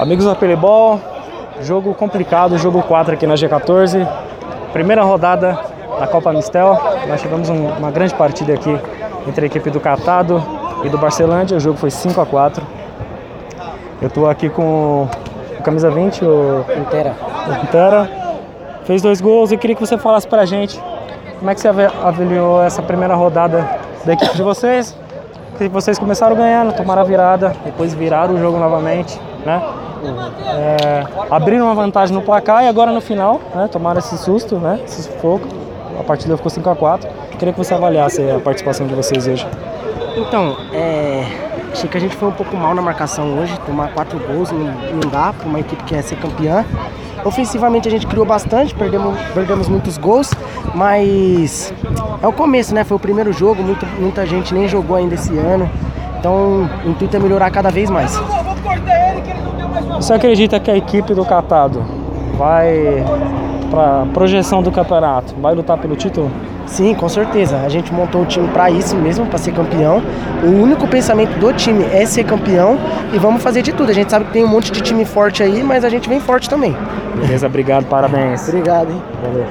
Amigos da Pelebol, jogo complicado, jogo 4 aqui na G14. Primeira rodada da Copa Mistel. Nós tivemos um, uma grande partida aqui entre a equipe do Catado e do Barcelândia. O jogo foi 5 a 4 Eu estou aqui com o camisa 20, o Inteira. o Intera. Fez dois gols e queria que você falasse pra gente como é que você avaliou essa primeira rodada da equipe de vocês. Que vocês começaram ganhando, tomaram a virada, depois viraram o jogo novamente, né? É, abriram uma vantagem no placar e agora no final, né? Tomaram esse susto, né? Esse sufoco. A partida ficou 5 a 4 Queria que você avaliasse a participação de vocês hoje. Então, é, achei que a gente foi um pouco mal na marcação hoje. Tomar quatro gols não, não dá para uma equipe que quer ser campeã. Ofensivamente a gente criou bastante, perdemos, perdemos muitos gols, mas é o começo, né? Foi o primeiro jogo, muito, muita gente nem jogou ainda esse ano. Então o intuito é melhorar cada vez mais. Você acredita que a equipe do Catado vai para projeção do campeonato, vai lutar pelo título? Sim, com certeza. A gente montou o time para isso mesmo, para ser campeão. O único pensamento do time é ser campeão e vamos fazer de tudo. A gente sabe que tem um monte de time forte aí, mas a gente vem forte também. Beleza, obrigado, parabéns. Obrigado, hein? Valeu.